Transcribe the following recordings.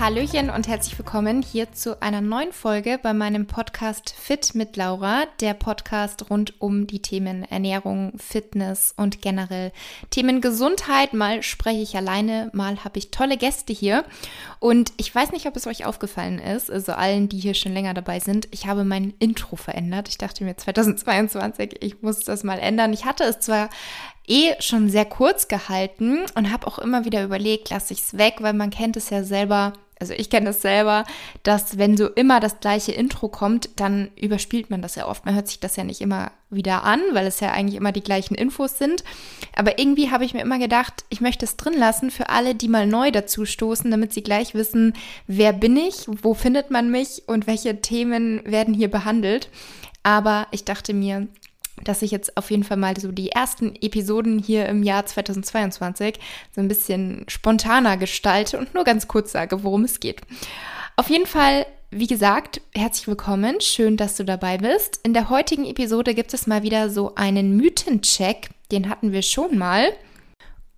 Hallöchen und herzlich willkommen hier zu einer neuen Folge bei meinem Podcast Fit mit Laura, der Podcast rund um die Themen Ernährung, Fitness und generell Themen Gesundheit. Mal spreche ich alleine, mal habe ich tolle Gäste hier und ich weiß nicht, ob es euch aufgefallen ist, also allen, die hier schon länger dabei sind, ich habe mein Intro verändert. Ich dachte mir 2022, ich muss das mal ändern. Ich hatte es zwar eh schon sehr kurz gehalten und habe auch immer wieder überlegt, lasse ich es weg, weil man kennt es ja selber, also ich kenne das selber, dass wenn so immer das gleiche Intro kommt, dann überspielt man das ja oft. Man hört sich das ja nicht immer wieder an, weil es ja eigentlich immer die gleichen Infos sind. Aber irgendwie habe ich mir immer gedacht, ich möchte es drin lassen für alle, die mal neu dazu stoßen, damit sie gleich wissen, wer bin ich, wo findet man mich und welche Themen werden hier behandelt. Aber ich dachte mir, dass ich jetzt auf jeden Fall mal so die ersten Episoden hier im Jahr 2022 so ein bisschen spontaner gestalte und nur ganz kurz sage, worum es geht. Auf jeden Fall, wie gesagt, herzlich willkommen. Schön, dass du dabei bist. In der heutigen Episode gibt es mal wieder so einen Mythencheck. Den hatten wir schon mal.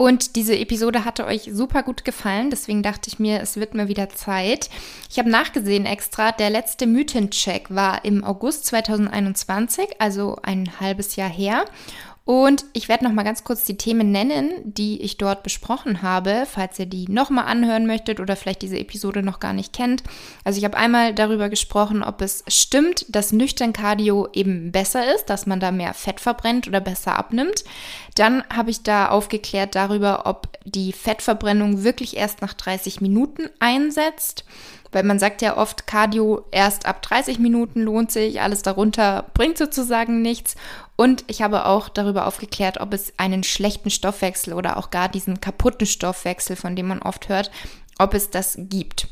Und diese Episode hatte euch super gut gefallen, deswegen dachte ich mir, es wird mal wieder Zeit. Ich habe nachgesehen extra, der letzte Mythencheck war im August 2021, also ein halbes Jahr her. Und ich werde noch mal ganz kurz die Themen nennen, die ich dort besprochen habe, falls ihr die noch mal anhören möchtet oder vielleicht diese Episode noch gar nicht kennt. Also ich habe einmal darüber gesprochen, ob es stimmt, dass nüchtern Cardio eben besser ist, dass man da mehr Fett verbrennt oder besser abnimmt. Dann habe ich da aufgeklärt darüber, ob die Fettverbrennung wirklich erst nach 30 Minuten einsetzt. Weil man sagt ja oft, Cardio erst ab 30 Minuten lohnt sich, alles darunter bringt sozusagen nichts. Und ich habe auch darüber aufgeklärt, ob es einen schlechten Stoffwechsel oder auch gar diesen kaputten Stoffwechsel, von dem man oft hört, ob es das gibt.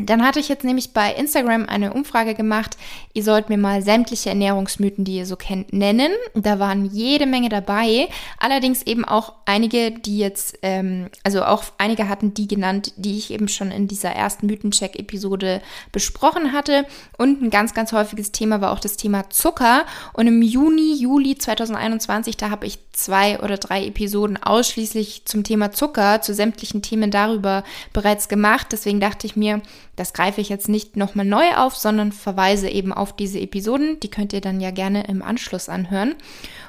Dann hatte ich jetzt nämlich bei Instagram eine Umfrage gemacht. Ihr sollt mir mal sämtliche Ernährungsmythen, die ihr so kennt, nennen. Da waren jede Menge dabei. Allerdings eben auch einige, die jetzt, ähm, also auch einige hatten die genannt, die ich eben schon in dieser ersten Mythencheck-Episode besprochen hatte. Und ein ganz, ganz häufiges Thema war auch das Thema Zucker. Und im Juni, Juli 2021, da habe ich zwei oder drei Episoden ausschließlich zum Thema Zucker, zu sämtlichen Themen darüber bereits gemacht. Deswegen dachte ich mir, das greife ich jetzt nicht nochmal neu auf, sondern verweise eben auf diese Episoden. Die könnt ihr dann ja gerne im Anschluss anhören.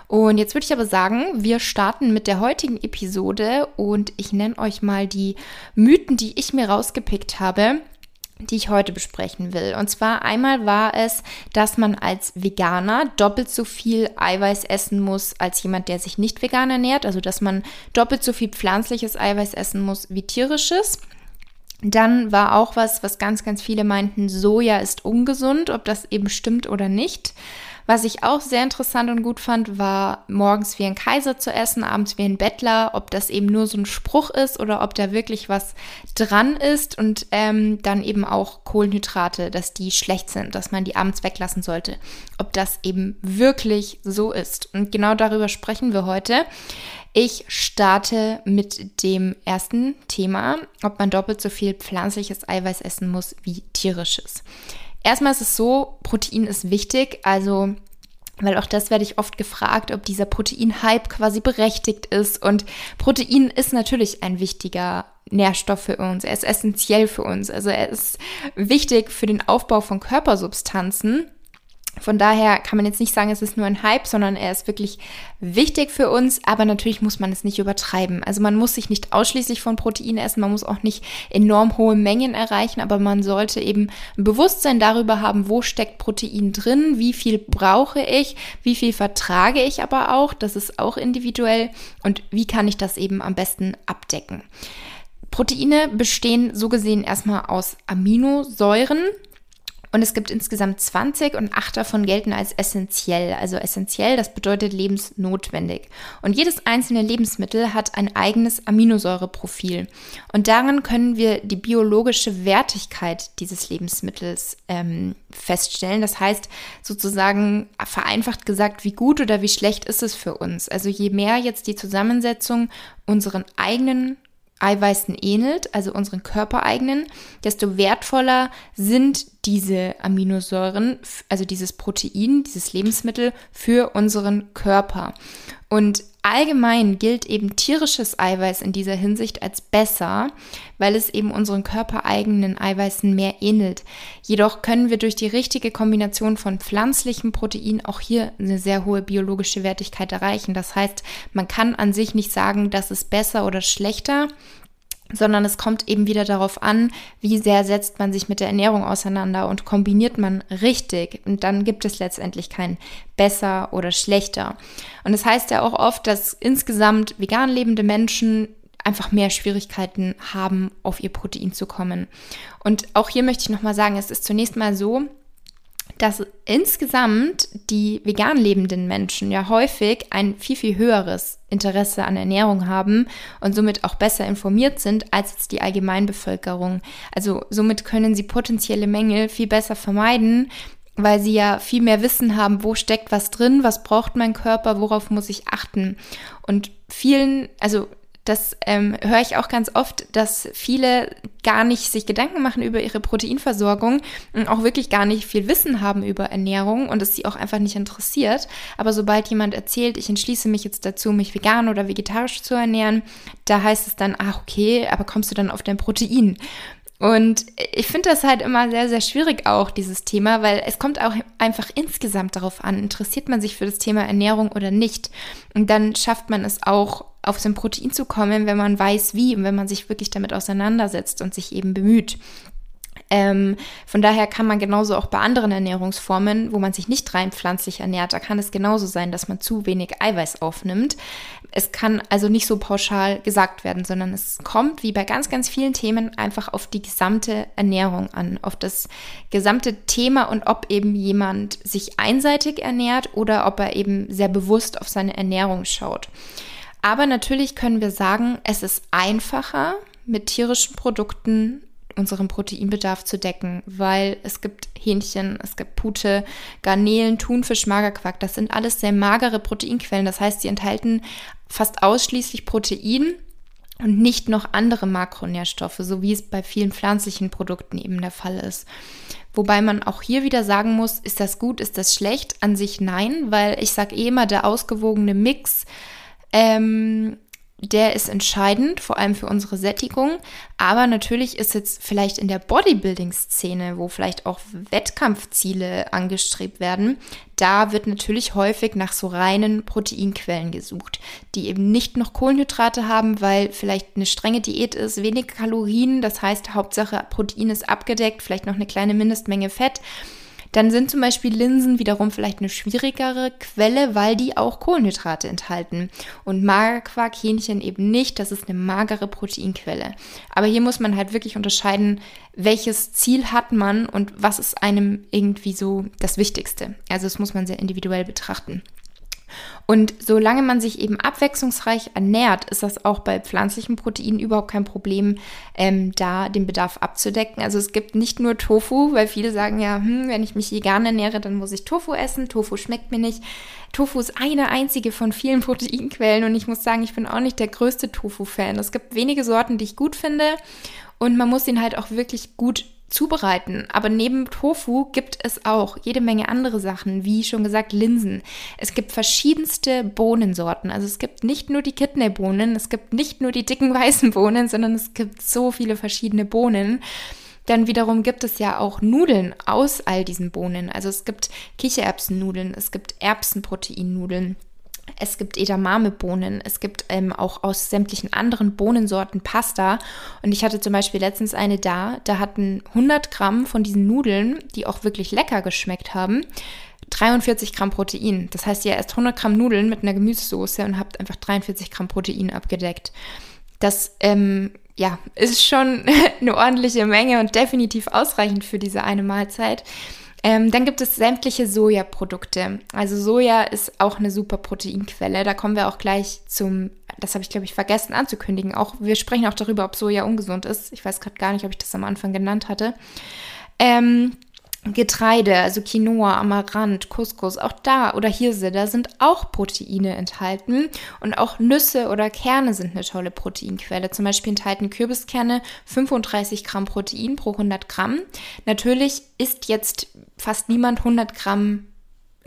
Und jetzt würde ich aber sagen, wir starten mit der heutigen Episode und ich nenne euch mal die Mythen, die ich mir rausgepickt habe die ich heute besprechen will. Und zwar einmal war es, dass man als Veganer doppelt so viel Eiweiß essen muss als jemand, der sich nicht vegan ernährt. Also dass man doppelt so viel pflanzliches Eiweiß essen muss wie tierisches. Dann war auch was, was ganz, ganz viele meinten, Soja ist ungesund, ob das eben stimmt oder nicht. Was ich auch sehr interessant und gut fand, war morgens wie ein Kaiser zu essen, abends wie ein Bettler, ob das eben nur so ein Spruch ist oder ob da wirklich was dran ist und ähm, dann eben auch Kohlenhydrate, dass die schlecht sind, dass man die abends weglassen sollte. Ob das eben wirklich so ist. Und genau darüber sprechen wir heute. Ich starte mit dem ersten Thema, ob man doppelt so viel pflanzliches Eiweiß essen muss wie tierisches. Erstmal ist es so, Protein ist wichtig, also weil auch das werde ich oft gefragt, ob dieser Protein-Hype quasi berechtigt ist. Und Protein ist natürlich ein wichtiger Nährstoff für uns. Er ist essentiell für uns. Also er ist wichtig für den Aufbau von Körpersubstanzen. Von daher kann man jetzt nicht sagen, es ist nur ein Hype, sondern er ist wirklich wichtig für uns, aber natürlich muss man es nicht übertreiben. Also man muss sich nicht ausschließlich von Protein essen, man muss auch nicht enorm hohe Mengen erreichen, aber man sollte eben ein Bewusstsein darüber haben, wo steckt Protein drin, wie viel brauche ich, wie viel vertrage ich aber auch, das ist auch individuell. Und wie kann ich das eben am besten abdecken. Proteine bestehen so gesehen erstmal aus Aminosäuren, und es gibt insgesamt 20 und acht davon gelten als essentiell. Also essentiell, das bedeutet lebensnotwendig. Und jedes einzelne Lebensmittel hat ein eigenes Aminosäureprofil. Und darin können wir die biologische Wertigkeit dieses Lebensmittels ähm, feststellen. Das heißt sozusagen vereinfacht gesagt, wie gut oder wie schlecht ist es für uns. Also je mehr jetzt die Zusammensetzung unseren eigenen Eiweißen ähnelt, also unseren körpereigenen, desto wertvoller sind diese Aminosäuren, also dieses Protein, dieses Lebensmittel für unseren Körper. Und allgemein gilt eben tierisches Eiweiß in dieser Hinsicht als besser, weil es eben unseren körpereigenen Eiweißen mehr ähnelt. Jedoch können wir durch die richtige Kombination von pflanzlichem Protein auch hier eine sehr hohe biologische Wertigkeit erreichen. Das heißt, man kann an sich nicht sagen, das ist besser oder schlechter, sondern es kommt eben wieder darauf an, wie sehr setzt man sich mit der Ernährung auseinander und kombiniert man richtig und dann gibt es letztendlich kein besser oder schlechter. Und das heißt ja auch oft, dass insgesamt vegan lebende Menschen einfach mehr Schwierigkeiten haben, auf ihr Protein zu kommen. Und auch hier möchte ich nochmal sagen, es ist zunächst mal so, dass insgesamt die vegan lebenden Menschen ja häufig ein viel, viel höheres Interesse an Ernährung haben und somit auch besser informiert sind als die Allgemeinbevölkerung. Also somit können sie potenzielle Mängel viel besser vermeiden, weil sie ja viel mehr Wissen haben, wo steckt was drin, was braucht mein Körper, worauf muss ich achten. Und vielen, also das ähm, höre ich auch ganz oft, dass viele gar nicht sich Gedanken machen über ihre Proteinversorgung und auch wirklich gar nicht viel Wissen haben über Ernährung und es sie auch einfach nicht interessiert. Aber sobald jemand erzählt, ich entschließe mich jetzt dazu, mich vegan oder vegetarisch zu ernähren, da heißt es dann, ach okay, aber kommst du dann auf dein Protein? Und ich finde das halt immer sehr, sehr schwierig auch, dieses Thema, weil es kommt auch einfach insgesamt darauf an, interessiert man sich für das Thema Ernährung oder nicht. Und dann schafft man es auch, auf sein Protein zu kommen, wenn man weiß wie und wenn man sich wirklich damit auseinandersetzt und sich eben bemüht. Ähm, von daher kann man genauso auch bei anderen Ernährungsformen, wo man sich nicht rein pflanzlich ernährt, da kann es genauso sein, dass man zu wenig Eiweiß aufnimmt. Es kann also nicht so pauschal gesagt werden, sondern es kommt wie bei ganz, ganz vielen Themen einfach auf die gesamte Ernährung an, auf das gesamte Thema und ob eben jemand sich einseitig ernährt oder ob er eben sehr bewusst auf seine Ernährung schaut. Aber natürlich können wir sagen, es ist einfacher, mit tierischen Produkten unseren Proteinbedarf zu decken, weil es gibt Hähnchen, es gibt Pute, Garnelen, Thunfisch, Magerquark. Das sind alles sehr magere Proteinquellen. Das heißt, sie enthalten fast ausschließlich Protein und nicht noch andere Makronährstoffe, so wie es bei vielen pflanzlichen Produkten eben der Fall ist. Wobei man auch hier wieder sagen muss, ist das gut, ist das schlecht? An sich nein, weil ich sage eh immer, der ausgewogene Mix ähm, der ist entscheidend, vor allem für unsere Sättigung. Aber natürlich ist jetzt vielleicht in der Bodybuilding-Szene, wo vielleicht auch Wettkampfziele angestrebt werden, da wird natürlich häufig nach so reinen Proteinquellen gesucht, die eben nicht noch Kohlenhydrate haben, weil vielleicht eine strenge Diät ist, wenig Kalorien, das heißt Hauptsache Protein ist abgedeckt, vielleicht noch eine kleine Mindestmenge Fett dann sind zum Beispiel Linsen wiederum vielleicht eine schwierigere Quelle, weil die auch Kohlenhydrate enthalten. Und Magerquark, Hähnchen eben nicht. Das ist eine magere Proteinquelle. Aber hier muss man halt wirklich unterscheiden, welches Ziel hat man und was ist einem irgendwie so das Wichtigste. Also das muss man sehr individuell betrachten. Und solange man sich eben abwechslungsreich ernährt, ist das auch bei pflanzlichen Proteinen überhaupt kein Problem, ähm, da den Bedarf abzudecken. Also es gibt nicht nur Tofu, weil viele sagen ja, hm, wenn ich mich vegan ernähre, dann muss ich Tofu essen. Tofu schmeckt mir nicht. Tofu ist eine einzige von vielen Proteinquellen und ich muss sagen, ich bin auch nicht der größte Tofu-Fan. Es gibt wenige Sorten, die ich gut finde und man muss ihn halt auch wirklich gut zubereiten. Aber neben Tofu gibt es auch jede Menge andere Sachen, wie schon gesagt Linsen. Es gibt verschiedenste Bohnensorten. Also es gibt nicht nur die Kidneybohnen, es gibt nicht nur die dicken weißen Bohnen, sondern es gibt so viele verschiedene Bohnen. Dann wiederum gibt es ja auch Nudeln aus all diesen Bohnen. Also es gibt Kichererbsennudeln, es gibt Erbsenproteinnudeln. Es gibt Edamame-Bohnen. Es gibt ähm, auch aus sämtlichen anderen Bohnensorten Pasta. Und ich hatte zum Beispiel letztens eine da, da hatten 100 Gramm von diesen Nudeln, die auch wirklich lecker geschmeckt haben, 43 Gramm Protein. Das heißt, ihr esst 100 Gramm Nudeln mit einer Gemüsesoße und habt einfach 43 Gramm Protein abgedeckt. Das ähm, ja, ist schon eine ordentliche Menge und definitiv ausreichend für diese eine Mahlzeit. Ähm, dann gibt es sämtliche Sojaprodukte. Also Soja ist auch eine super Proteinquelle. Da kommen wir auch gleich zum, das habe ich glaube ich vergessen anzukündigen. Auch wir sprechen auch darüber, ob Soja ungesund ist. Ich weiß gerade gar nicht, ob ich das am Anfang genannt hatte. Ähm, Getreide, also Quinoa, Amaranth, Couscous, auch da oder Hirse, da sind auch Proteine enthalten und auch Nüsse oder Kerne sind eine tolle Proteinquelle. Zum Beispiel enthalten Kürbiskerne 35 Gramm Protein pro 100 Gramm. Natürlich isst jetzt fast niemand 100 Gramm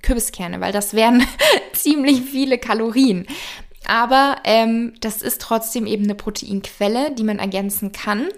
Kürbiskerne, weil das wären ziemlich viele Kalorien. Aber ähm, das ist trotzdem eben eine Proteinquelle, die man ergänzen kann.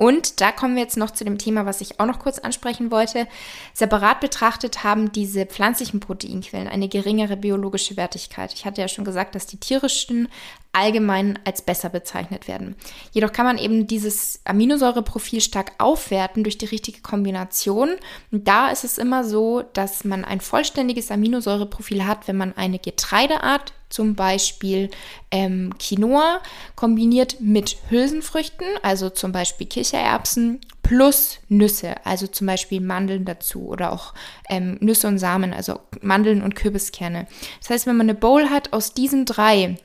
Und da kommen wir jetzt noch zu dem Thema, was ich auch noch kurz ansprechen wollte. Separat betrachtet haben diese pflanzlichen Proteinquellen eine geringere biologische Wertigkeit. Ich hatte ja schon gesagt, dass die tierischen allgemein als besser bezeichnet werden. Jedoch kann man eben dieses Aminosäureprofil stark aufwerten durch die richtige Kombination. Und da ist es immer so, dass man ein vollständiges Aminosäureprofil hat, wenn man eine Getreideart zum Beispiel ähm, Quinoa kombiniert mit Hülsenfrüchten, also zum Beispiel Kichererbsen plus Nüsse, also zum Beispiel Mandeln dazu oder auch ähm, Nüsse und Samen, also Mandeln und Kürbiskerne. Das heißt, wenn man eine Bowl hat aus diesen drei,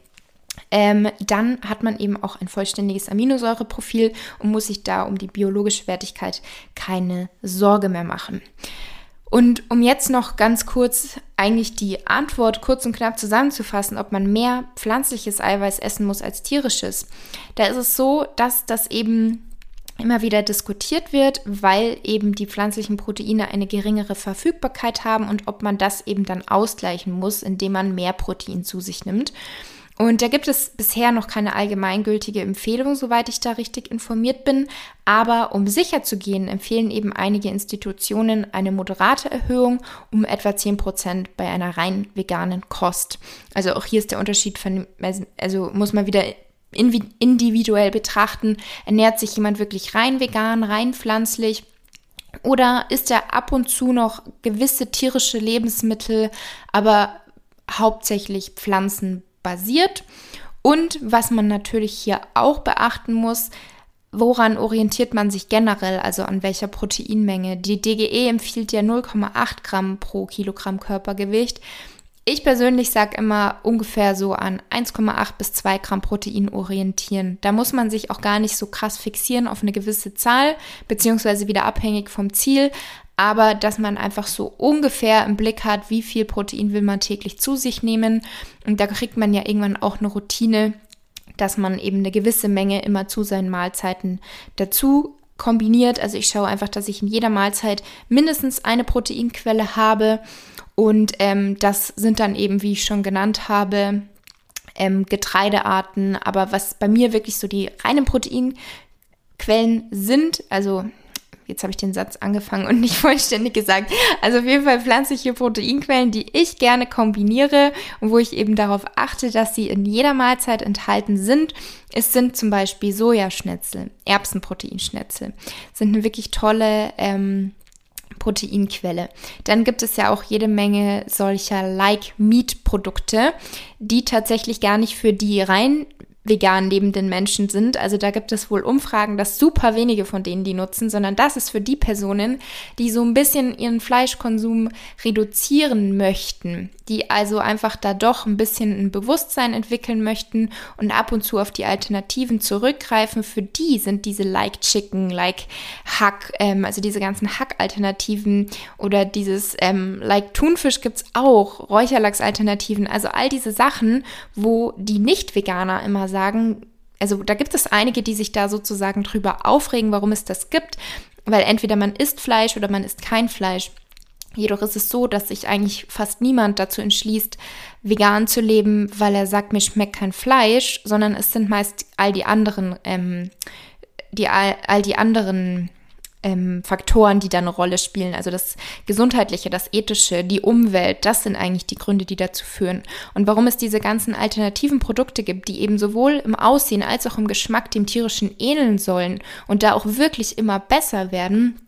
ähm, dann hat man eben auch ein vollständiges Aminosäureprofil und muss sich da um die biologische Wertigkeit keine Sorge mehr machen. Und um jetzt noch ganz kurz eigentlich die Antwort kurz und knapp zusammenzufassen, ob man mehr pflanzliches Eiweiß essen muss als tierisches, da ist es so, dass das eben immer wieder diskutiert wird, weil eben die pflanzlichen Proteine eine geringere Verfügbarkeit haben und ob man das eben dann ausgleichen muss, indem man mehr Protein zu sich nimmt. Und da gibt es bisher noch keine allgemeingültige Empfehlung, soweit ich da richtig informiert bin. Aber um sicher zu gehen, empfehlen eben einige Institutionen eine moderate Erhöhung um etwa 10 Prozent bei einer rein veganen Kost. Also auch hier ist der Unterschied von, also muss man wieder individuell betrachten. Ernährt sich jemand wirklich rein vegan, rein pflanzlich? Oder isst er ab und zu noch gewisse tierische Lebensmittel, aber hauptsächlich Pflanzen basiert. Und was man natürlich hier auch beachten muss, woran orientiert man sich generell, also an welcher Proteinmenge? Die DGE empfiehlt ja 0,8 Gramm pro Kilogramm Körpergewicht. Ich persönlich sage immer ungefähr so an 1,8 bis 2 Gramm Protein orientieren. Da muss man sich auch gar nicht so krass fixieren auf eine gewisse Zahl, beziehungsweise wieder abhängig vom Ziel aber dass man einfach so ungefähr im Blick hat, wie viel Protein will man täglich zu sich nehmen. Und da kriegt man ja irgendwann auch eine Routine, dass man eben eine gewisse Menge immer zu seinen Mahlzeiten dazu kombiniert. Also ich schaue einfach, dass ich in jeder Mahlzeit mindestens eine Proteinquelle habe. Und ähm, das sind dann eben, wie ich schon genannt habe, ähm, Getreidearten. Aber was bei mir wirklich so die reinen Proteinquellen sind, also jetzt habe ich den Satz angefangen und nicht vollständig gesagt. Also auf jeden Fall pflanzliche Proteinquellen, die ich gerne kombiniere und wo ich eben darauf achte, dass sie in jeder Mahlzeit enthalten sind. Es sind zum Beispiel Sojaschnitzel, Erbsenproteinschnitzel. Sind eine wirklich tolle ähm, Proteinquelle. Dann gibt es ja auch jede Menge solcher Like-Meat-Produkte, die tatsächlich gar nicht für die rein vegan lebenden Menschen sind. Also da gibt es wohl Umfragen, dass super wenige von denen die nutzen, sondern das ist für die Personen, die so ein bisschen ihren Fleischkonsum reduzieren möchten, die also einfach da doch ein bisschen ein Bewusstsein entwickeln möchten und ab und zu auf die Alternativen zurückgreifen. Für die sind diese Like Chicken, Like Hack, ähm, also diese ganzen Hack-Alternativen oder dieses ähm, Like Thunfisch gibt's auch, Räucherlachs-Alternativen, also all diese Sachen, wo die Nicht-Veganer immer sagen, also da gibt es einige, die sich da sozusagen drüber aufregen, warum es das gibt, weil entweder man isst Fleisch oder man isst kein Fleisch. Jedoch ist es so, dass sich eigentlich fast niemand dazu entschließt, vegan zu leben, weil er sagt, mir schmeckt kein Fleisch, sondern es sind meist all die anderen, ähm, die all, all die anderen ähm, Faktoren, die da eine Rolle spielen. Also das Gesundheitliche, das Ethische, die Umwelt, das sind eigentlich die Gründe, die dazu führen. Und warum es diese ganzen alternativen Produkte gibt, die eben sowohl im Aussehen als auch im Geschmack dem tierischen ähneln sollen und da auch wirklich immer besser werden,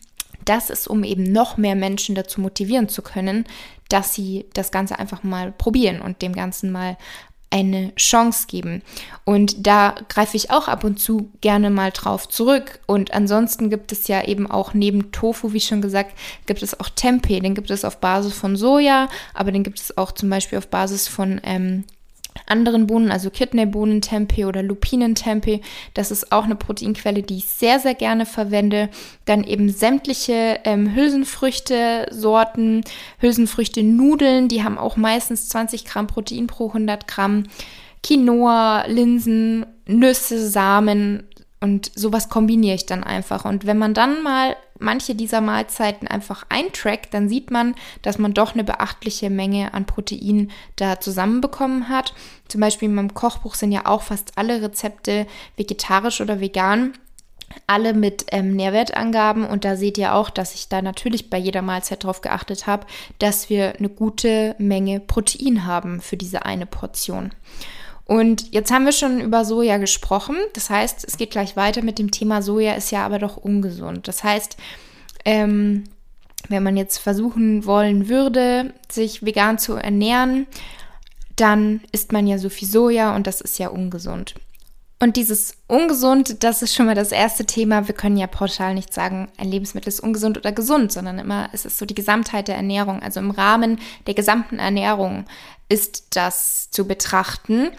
das ist, um eben noch mehr Menschen dazu motivieren zu können, dass sie das Ganze einfach mal probieren und dem Ganzen mal eine Chance geben. Und da greife ich auch ab und zu gerne mal drauf zurück. Und ansonsten gibt es ja eben auch neben Tofu, wie schon gesagt, gibt es auch Tempeh. Den gibt es auf Basis von Soja, aber den gibt es auch zum Beispiel auf Basis von ähm, anderen Bohnen, also Kidneybohnentempeh oder Lupinentempeh. Das ist auch eine Proteinquelle, die ich sehr, sehr gerne verwende. Dann eben sämtliche ähm, Hülsenfrüchte-Sorten, Hülsenfrüchte-Nudeln, die haben auch meistens 20 Gramm Protein pro 100 Gramm. Quinoa, Linsen, Nüsse, Samen, Und sowas kombiniere ich dann einfach. Und wenn man dann mal manche dieser Mahlzeiten einfach eintrackt, dann sieht man, dass man doch eine beachtliche Menge an Protein da zusammenbekommen hat. Zum Beispiel in meinem Kochbuch sind ja auch fast alle Rezepte vegetarisch oder vegan alle mit ähm, Nährwertangaben und da seht ihr auch, dass ich da natürlich bei jeder Mahlzeit darauf geachtet habe, dass wir eine gute Menge Protein haben für diese eine Portion. Und jetzt haben wir schon über Soja gesprochen. Das heißt, es geht gleich weiter mit dem Thema Soja ist ja aber doch ungesund. Das heißt, ähm, wenn man jetzt versuchen wollen würde, sich vegan zu ernähren, dann isst man ja so viel Soja und das ist ja ungesund. Und dieses ungesund, das ist schon mal das erste Thema. Wir können ja pauschal nicht sagen, ein Lebensmittel ist ungesund oder gesund, sondern immer es ist so die Gesamtheit der Ernährung. Also im Rahmen der gesamten Ernährung ist das zu betrachten.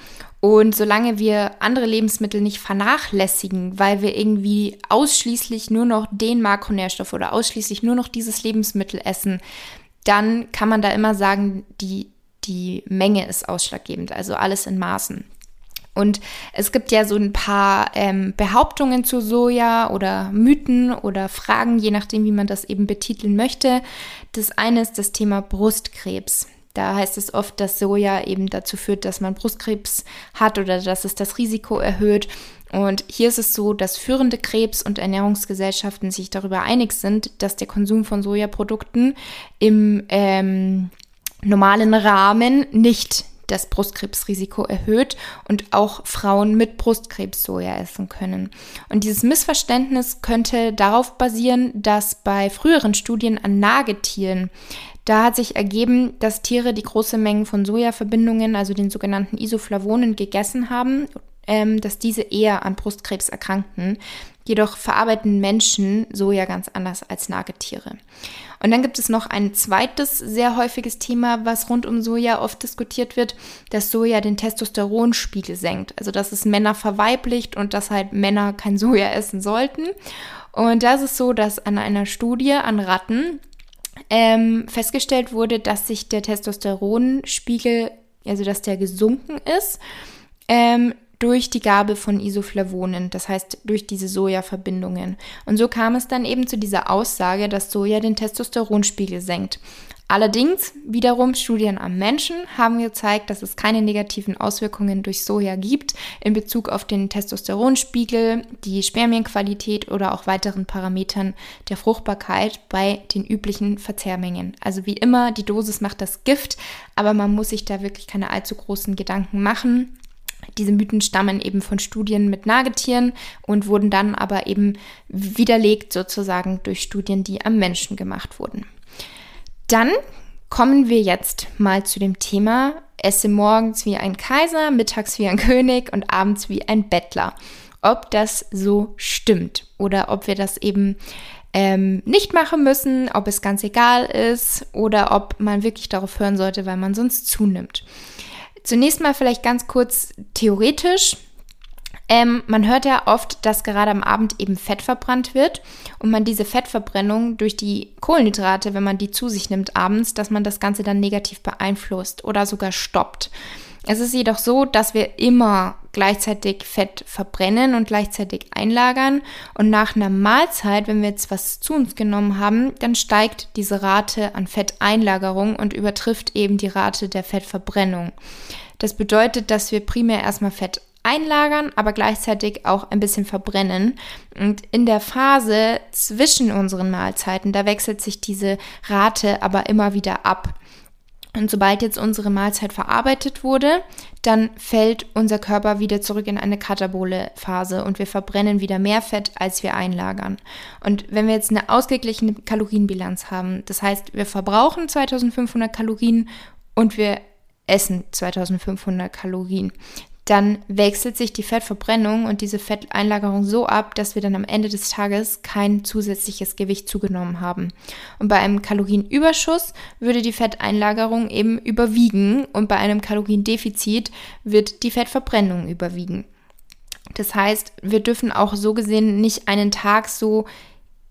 Und solange wir andere Lebensmittel nicht vernachlässigen, weil wir irgendwie ausschließlich nur noch den Makronährstoff oder ausschließlich nur noch dieses Lebensmittel essen, dann kann man da immer sagen, die, die Menge ist ausschlaggebend, also alles in Maßen. Und es gibt ja so ein paar ähm, Behauptungen zu Soja oder Mythen oder Fragen, je nachdem, wie man das eben betiteln möchte. Das eine ist das Thema Brustkrebs. Da heißt es oft, dass Soja eben dazu führt, dass man Brustkrebs hat oder dass es das Risiko erhöht. Und hier ist es so, dass führende Krebs- und Ernährungsgesellschaften sich darüber einig sind, dass der Konsum von Sojaprodukten im ähm, normalen Rahmen nicht das Brustkrebsrisiko erhöht und auch Frauen mit Brustkrebs Soja essen können. Und dieses Missverständnis könnte darauf basieren, dass bei früheren Studien an Nagetieren da hat sich ergeben, dass Tiere, die große Mengen von Sojaverbindungen, also den sogenannten Isoflavonen, gegessen haben, ähm, dass diese eher an Brustkrebs erkrankten. Jedoch verarbeiten Menschen Soja ganz anders als Nagetiere. Und dann gibt es noch ein zweites sehr häufiges Thema, was rund um Soja oft diskutiert wird, dass Soja den Testosteronspiegel senkt. Also dass es Männer verweiblicht und dass halt Männer kein Soja essen sollten. Und da ist so, dass an einer Studie an Ratten ähm, festgestellt wurde, dass sich der Testosteronspiegel, also dass der gesunken ist. Ähm, durch die Gabe von Isoflavonen, das heißt durch diese Sojaverbindungen. Und so kam es dann eben zu dieser Aussage, dass Soja den Testosteronspiegel senkt. Allerdings, wiederum Studien am Menschen haben gezeigt, dass es keine negativen Auswirkungen durch Soja gibt in Bezug auf den Testosteronspiegel, die Spermienqualität oder auch weiteren Parametern der Fruchtbarkeit bei den üblichen Verzehrmengen. Also wie immer, die Dosis macht das Gift, aber man muss sich da wirklich keine allzu großen Gedanken machen. Diese Mythen stammen eben von Studien mit Nagetieren und wurden dann aber eben widerlegt sozusagen durch Studien, die am Menschen gemacht wurden. Dann kommen wir jetzt mal zu dem Thema, esse morgens wie ein Kaiser, mittags wie ein König und abends wie ein Bettler. Ob das so stimmt oder ob wir das eben ähm, nicht machen müssen, ob es ganz egal ist oder ob man wirklich darauf hören sollte, weil man sonst zunimmt. Zunächst mal vielleicht ganz kurz theoretisch. Ähm, man hört ja oft, dass gerade am Abend eben Fett verbrannt wird und man diese Fettverbrennung durch die Kohlenhydrate, wenn man die zu sich nimmt abends, dass man das Ganze dann negativ beeinflusst oder sogar stoppt. Es ist jedoch so, dass wir immer gleichzeitig Fett verbrennen und gleichzeitig einlagern. Und nach einer Mahlzeit, wenn wir jetzt was zu uns genommen haben, dann steigt diese Rate an Fetteinlagerung und übertrifft eben die Rate der Fettverbrennung. Das bedeutet, dass wir primär erstmal Fett einlagern, aber gleichzeitig auch ein bisschen verbrennen. Und in der Phase zwischen unseren Mahlzeiten, da wechselt sich diese Rate aber immer wieder ab. Und sobald jetzt unsere Mahlzeit verarbeitet wurde, dann fällt unser Körper wieder zurück in eine katabole Phase und wir verbrennen wieder mehr Fett, als wir einlagern. Und wenn wir jetzt eine ausgeglichene Kalorienbilanz haben, das heißt, wir verbrauchen 2500 Kalorien und wir essen 2500 Kalorien, dann wechselt sich die Fettverbrennung und diese Fetteinlagerung so ab, dass wir dann am Ende des Tages kein zusätzliches Gewicht zugenommen haben. Und bei einem Kalorienüberschuss würde die Fetteinlagerung eben überwiegen und bei einem Kaloriendefizit wird die Fettverbrennung überwiegen. Das heißt, wir dürfen auch so gesehen nicht einen Tag so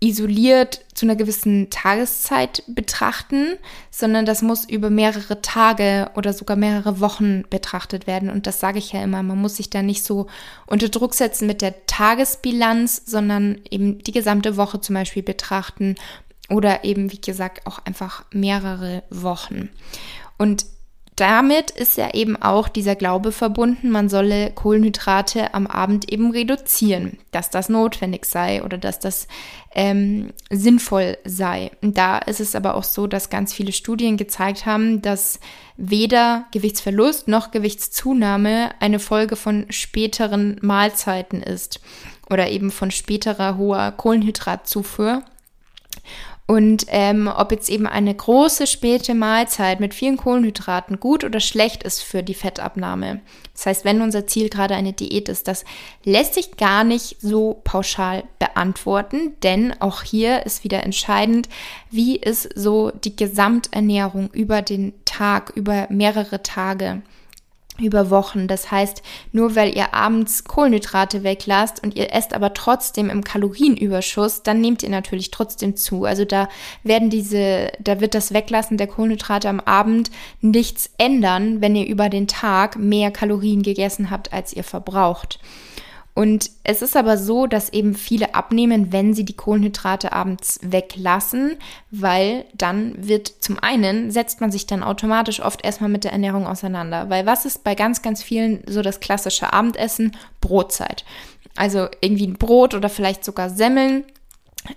isoliert zu einer gewissen Tageszeit betrachten, sondern das muss über mehrere Tage oder sogar mehrere Wochen betrachtet werden. Und das sage ich ja immer, man muss sich da nicht so unter Druck setzen mit der Tagesbilanz, sondern eben die gesamte Woche zum Beispiel betrachten oder eben, wie gesagt, auch einfach mehrere Wochen. Und damit ist ja eben auch dieser Glaube verbunden, man solle Kohlenhydrate am Abend eben reduzieren, dass das notwendig sei oder dass das ähm, sinnvoll sei. Da ist es aber auch so, dass ganz viele Studien gezeigt haben, dass weder Gewichtsverlust noch Gewichtszunahme eine Folge von späteren Mahlzeiten ist oder eben von späterer hoher Kohlenhydratzufuhr und ähm, ob jetzt eben eine große späte Mahlzeit mit vielen Kohlenhydraten gut oder schlecht ist für die Fettabnahme. Das heißt, wenn unser Ziel gerade eine Diät ist, das lässt sich gar nicht so pauschal beantworten, denn auch hier ist wieder entscheidend, wie ist so die Gesamternährung über den Tag, über mehrere Tage über Wochen. Das heißt, nur weil ihr abends Kohlenhydrate weglasst und ihr esst aber trotzdem im Kalorienüberschuss, dann nehmt ihr natürlich trotzdem zu. Also da werden diese, da wird das Weglassen der Kohlenhydrate am Abend nichts ändern, wenn ihr über den Tag mehr Kalorien gegessen habt, als ihr verbraucht. Und es ist aber so, dass eben viele abnehmen, wenn sie die Kohlenhydrate abends weglassen, weil dann wird zum einen, setzt man sich dann automatisch oft erstmal mit der Ernährung auseinander. Weil was ist bei ganz, ganz vielen so das klassische Abendessen? Brotzeit. Also irgendwie ein Brot oder vielleicht sogar Semmeln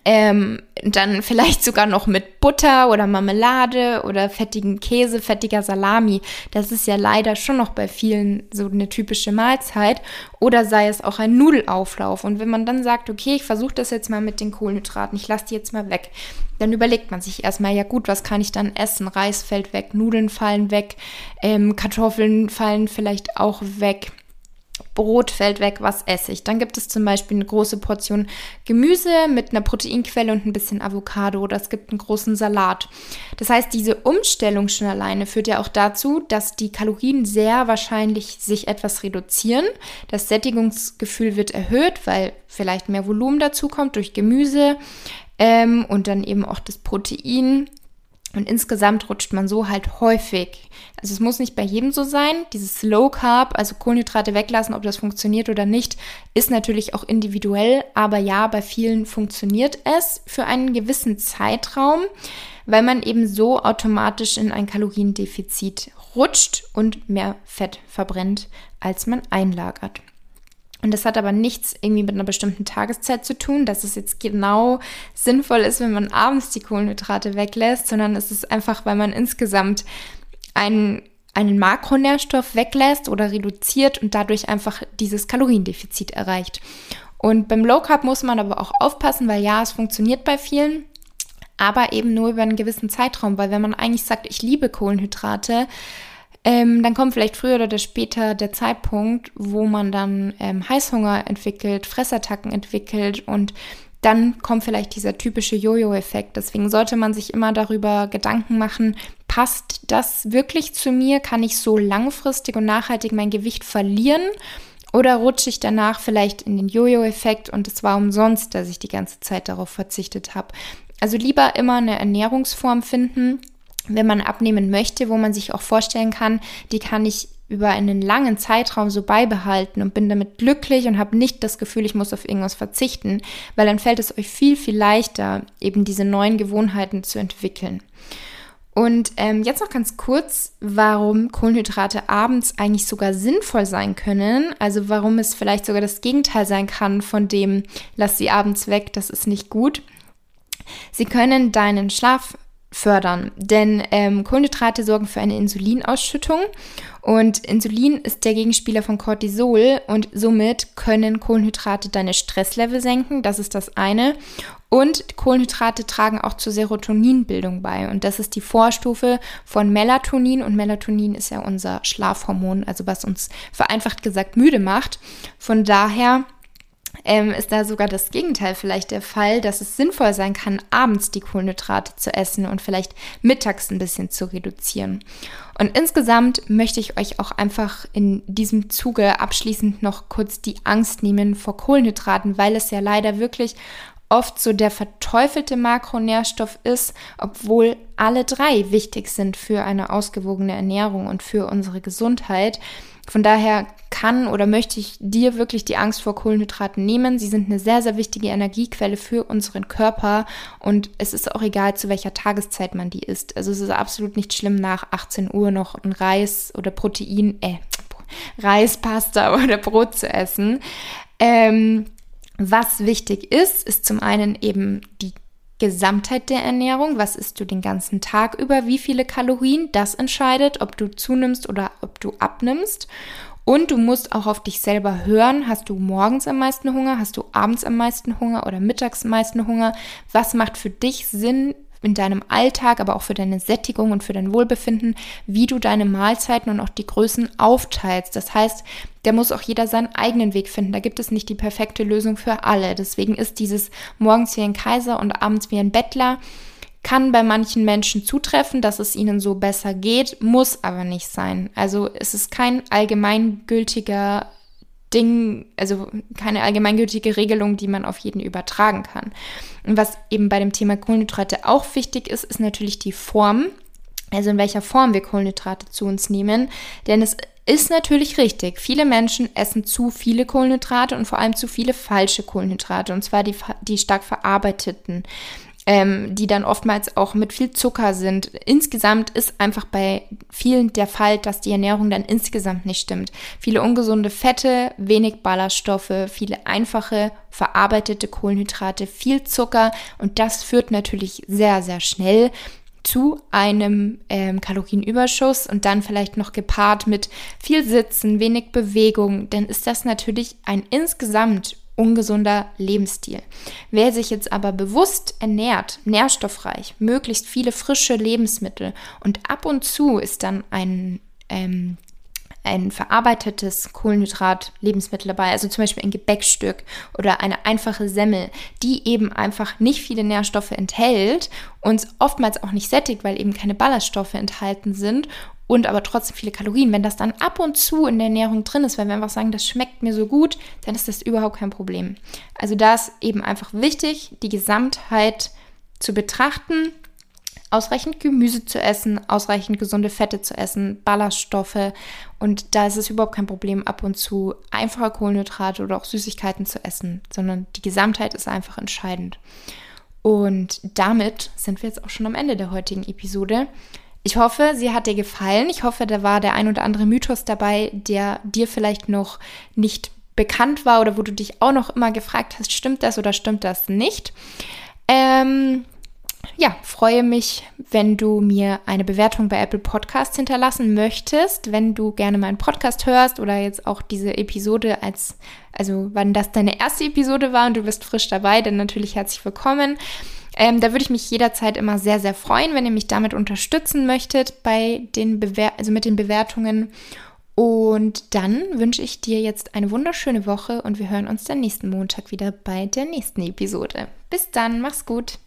ähm, dann vielleicht sogar noch mit Butter oder Marmelade oder fettigen Käse, fettiger Salami. Das ist ja leider schon noch bei vielen so eine typische Mahlzeit. Oder sei es auch ein Nudelauflauf. Und wenn man dann sagt, okay, ich versuche das jetzt mal mit den Kohlenhydraten, ich lasse die jetzt mal weg, dann überlegt man sich erstmal, ja gut, was kann ich dann essen? Reis fällt weg, Nudeln fallen weg, ähm, Kartoffeln fallen vielleicht auch weg. Brot fällt weg, was esse ich? Dann gibt es zum Beispiel eine große Portion Gemüse mit einer Proteinquelle und ein bisschen Avocado oder es gibt einen großen Salat. Das heißt, diese Umstellung schon alleine führt ja auch dazu, dass die Kalorien sehr wahrscheinlich sich etwas reduzieren. Das Sättigungsgefühl wird erhöht, weil vielleicht mehr Volumen dazu kommt durch Gemüse ähm, und dann eben auch das Protein und insgesamt rutscht man so halt häufig. Also es muss nicht bei jedem so sein. Dieses Low Carb, also Kohlenhydrate weglassen, ob das funktioniert oder nicht, ist natürlich auch individuell. Aber ja, bei vielen funktioniert es für einen gewissen Zeitraum, weil man eben so automatisch in ein Kaloriendefizit rutscht und mehr Fett verbrennt, als man einlagert. Und das hat aber nichts irgendwie mit einer bestimmten Tageszeit zu tun, dass es jetzt genau sinnvoll ist, wenn man abends die Kohlenhydrate weglässt, sondern es ist einfach, weil man insgesamt einen, einen Makronährstoff weglässt oder reduziert und dadurch einfach dieses Kaloriendefizit erreicht. Und beim Low Carb muss man aber auch aufpassen, weil ja, es funktioniert bei vielen, aber eben nur über einen gewissen Zeitraum, weil wenn man eigentlich sagt, ich liebe Kohlenhydrate, ähm, dann kommt vielleicht früher oder später der Zeitpunkt, wo man dann ähm, Heißhunger entwickelt, Fressattacken entwickelt und dann kommt vielleicht dieser typische Jojo-Effekt. Deswegen sollte man sich immer darüber Gedanken machen, passt das wirklich zu mir? Kann ich so langfristig und nachhaltig mein Gewicht verlieren? Oder rutsche ich danach vielleicht in den Jojo-Effekt und es war umsonst, dass ich die ganze Zeit darauf verzichtet habe? Also lieber immer eine Ernährungsform finden, wenn man abnehmen möchte, wo man sich auch vorstellen kann, die kann ich über einen langen Zeitraum so beibehalten und bin damit glücklich und habe nicht das Gefühl, ich muss auf irgendwas verzichten, weil dann fällt es euch viel, viel leichter, eben diese neuen Gewohnheiten zu entwickeln. Und ähm, jetzt noch ganz kurz, warum Kohlenhydrate abends eigentlich sogar sinnvoll sein können. Also warum es vielleicht sogar das Gegenteil sein kann von dem, lass sie abends weg, das ist nicht gut. Sie können deinen Schlaf fördern. Denn ähm, Kohlenhydrate sorgen für eine Insulinausschüttung und Insulin ist der Gegenspieler von Cortisol und somit können Kohlenhydrate deine Stresslevel senken. Das ist das eine. Und Kohlenhydrate tragen auch zur Serotoninbildung bei. Und das ist die Vorstufe von Melatonin. Und Melatonin ist ja unser Schlafhormon, also was uns vereinfacht gesagt müde macht. Von daher ähm, ist da sogar das Gegenteil vielleicht der Fall, dass es sinnvoll sein kann, abends die Kohlenhydrate zu essen und vielleicht mittags ein bisschen zu reduzieren. Und insgesamt möchte ich euch auch einfach in diesem Zuge abschließend noch kurz die Angst nehmen vor Kohlenhydraten, weil es ja leider wirklich oft so der verteufelte Makronährstoff ist, obwohl alle drei wichtig sind für eine ausgewogene Ernährung und für unsere Gesundheit. Von daher kann oder möchte ich dir wirklich die Angst vor Kohlenhydraten nehmen. Sie sind eine sehr, sehr wichtige Energiequelle für unseren Körper und es ist auch egal, zu welcher Tageszeit man die isst. Also es ist absolut nicht schlimm, nach 18 Uhr noch ein Reis oder Protein, äh, Reis, Pasta oder Brot zu essen. Ähm, was wichtig ist, ist zum einen eben die Gesamtheit der Ernährung. Was isst du den ganzen Tag über? Wie viele Kalorien? Das entscheidet, ob du zunimmst oder ob du abnimmst. Und du musst auch auf dich selber hören. Hast du morgens am meisten Hunger? Hast du abends am meisten Hunger oder mittags am meisten Hunger? Was macht für dich Sinn? In deinem Alltag, aber auch für deine Sättigung und für dein Wohlbefinden, wie du deine Mahlzeiten und auch die Größen aufteilst. Das heißt, da muss auch jeder seinen eigenen Weg finden. Da gibt es nicht die perfekte Lösung für alle. Deswegen ist dieses morgens wie ein Kaiser und abends wie ein Bettler kann bei manchen Menschen zutreffen, dass es ihnen so besser geht, muss aber nicht sein. Also es ist kein allgemeingültiger Ding, also keine allgemeingültige Regelung, die man auf jeden übertragen kann. Und was eben bei dem Thema Kohlenhydrate auch wichtig ist, ist natürlich die Form. Also in welcher Form wir Kohlenhydrate zu uns nehmen. Denn es ist natürlich richtig. Viele Menschen essen zu viele Kohlenhydrate und vor allem zu viele falsche Kohlenhydrate. Und zwar die, die stark verarbeiteten ähm, die dann oftmals auch mit viel Zucker sind. Insgesamt ist einfach bei vielen der Fall, dass die Ernährung dann insgesamt nicht stimmt. Viele ungesunde Fette, wenig Ballaststoffe, viele einfache verarbeitete Kohlenhydrate, viel Zucker und das führt natürlich sehr, sehr schnell zu einem ähm, Kalorienüberschuss und dann vielleicht noch gepaart mit viel Sitzen, wenig Bewegung, dann ist das natürlich ein insgesamt ungesunder Lebensstil. Wer sich jetzt aber bewusst ernährt, nährstoffreich, möglichst viele frische Lebensmittel und ab und zu ist dann ein ähm, ein verarbeitetes Kohlenhydrat-Lebensmittel dabei, also zum Beispiel ein Gebäckstück oder eine einfache Semmel, die eben einfach nicht viele Nährstoffe enthält, uns oftmals auch nicht sättigt, weil eben keine Ballaststoffe enthalten sind und aber trotzdem viele Kalorien. Wenn das dann ab und zu in der Ernährung drin ist, weil wir einfach sagen, das schmeckt mir so gut, dann ist das überhaupt kein Problem. Also da ist eben einfach wichtig, die Gesamtheit zu betrachten, ausreichend Gemüse zu essen, ausreichend gesunde Fette zu essen, Ballaststoffe und da ist es überhaupt kein Problem, ab und zu einfache Kohlenhydrate oder auch Süßigkeiten zu essen, sondern die Gesamtheit ist einfach entscheidend. Und damit sind wir jetzt auch schon am Ende der heutigen Episode. Ich hoffe, sie hat dir gefallen. Ich hoffe, da war der ein oder andere Mythos dabei, der dir vielleicht noch nicht bekannt war oder wo du dich auch noch immer gefragt hast, stimmt das oder stimmt das nicht. Ähm, ja, freue mich, wenn du mir eine Bewertung bei Apple Podcasts hinterlassen möchtest, wenn du gerne meinen Podcast hörst oder jetzt auch diese Episode als, also wann das deine erste Episode war und du bist frisch dabei, dann natürlich herzlich willkommen. Ähm, da würde ich mich jederzeit immer sehr, sehr freuen, wenn ihr mich damit unterstützen möchtet bei den Bewer also mit den Bewertungen. Und dann wünsche ich dir jetzt eine wunderschöne Woche und wir hören uns dann nächsten Montag wieder bei der nächsten Episode. Bis dann, mach's gut.